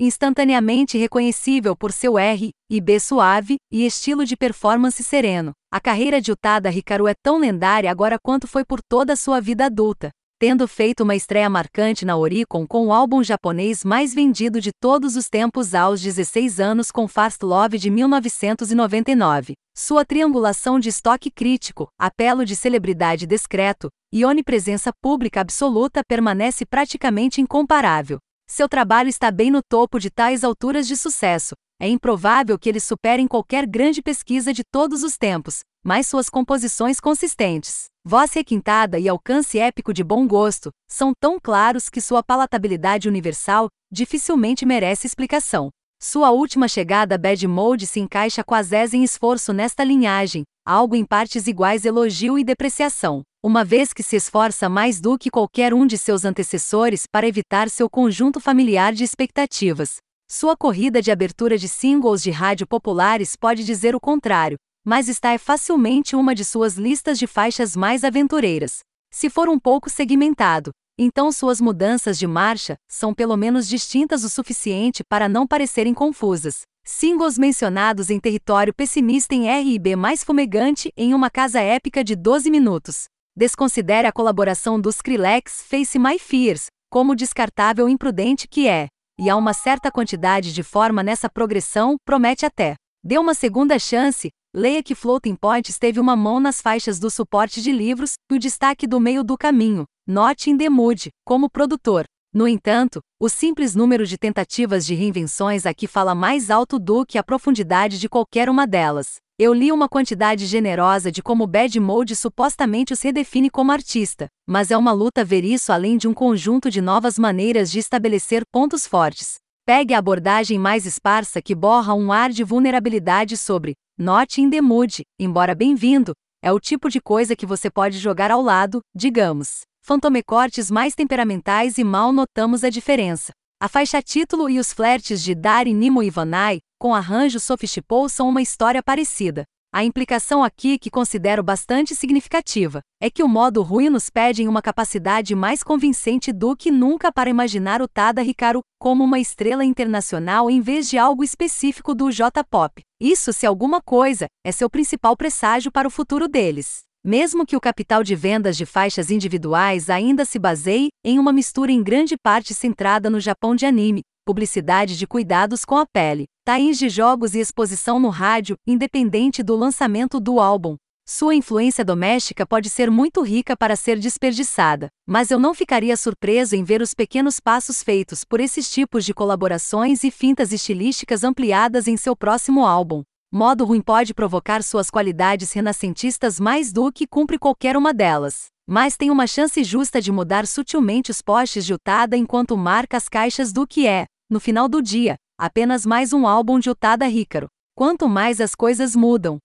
instantaneamente reconhecível por seu R e B suave e estilo de performance sereno. A carreira de Utada Hikaru é tão lendária agora quanto foi por toda a sua vida adulta tendo feito uma estreia marcante na Oricon com o álbum japonês mais vendido de todos os tempos aos 16 anos com Fast Love de 1999. Sua triangulação de estoque crítico, apelo de celebridade discreto e onipresença pública absoluta permanece praticamente incomparável. Seu trabalho está bem no topo de tais alturas de sucesso. É improvável que eles superem qualquer grande pesquisa de todos os tempos, mas suas composições consistentes, voz requintada e alcance épico de bom gosto são tão claros que sua palatabilidade universal dificilmente merece explicação. Sua última chegada Bad Mode se encaixa quase em esforço nesta linhagem, algo em partes iguais elogio e depreciação, uma vez que se esforça mais do que qualquer um de seus antecessores para evitar seu conjunto familiar de expectativas. Sua corrida de abertura de singles de rádio populares pode dizer o contrário, mas está é facilmente uma de suas listas de faixas mais aventureiras. Se for um pouco segmentado, então suas mudanças de marcha são pelo menos distintas o suficiente para não parecerem confusas. Singles mencionados em território pessimista em R&B mais fumegante em uma casa épica de 12 minutos. Desconsidere a colaboração dos Skrillex Face My Fears, como descartável imprudente que é. E há uma certa quantidade de forma nessa progressão, promete até. Dê uma segunda chance, Leia que Floating Points teve uma mão nas faixas do suporte de livros e o destaque do meio do caminho, Not in the Mood, como produtor. No entanto, o simples número de tentativas de reinvenções aqui fala mais alto do que a profundidade de qualquer uma delas. Eu li uma quantidade generosa de como Bad Mode supostamente os redefine como artista, mas é uma luta ver isso além de um conjunto de novas maneiras de estabelecer pontos fortes. Pegue a abordagem mais esparsa que borra um ar de vulnerabilidade sobre Not in the mood, embora bem-vindo, é o tipo de coisa que você pode jogar ao lado, digamos. Fantomecortes mais temperamentais e mal notamos a diferença. A faixa título e os flertes de Dari Nimo e Vanai, com arranjo sofisticou são uma história parecida. A implicação aqui que considero bastante significativa é que o modo ruim nos pede uma capacidade mais convincente do que nunca para imaginar o Tada Hikaru como uma estrela internacional em vez de algo específico do J-pop. Isso, se alguma coisa, é seu principal presságio para o futuro deles. Mesmo que o capital de vendas de faixas individuais ainda se baseie em uma mistura em grande parte centrada no Japão de anime, publicidade de cuidados com a pele, tains de jogos e exposição no rádio, independente do lançamento do álbum. Sua influência doméstica pode ser muito rica para ser desperdiçada, mas eu não ficaria surpreso em ver os pequenos passos feitos por esses tipos de colaborações e fintas estilísticas ampliadas em seu próximo álbum. Modo ruim pode provocar suas qualidades renascentistas mais do que cumpre qualquer uma delas mas tem uma chance justa de mudar sutilmente os postes de Utada enquanto marca as caixas do que é, no final do dia, apenas mais um álbum de Utada Hikaru. Quanto mais as coisas mudam,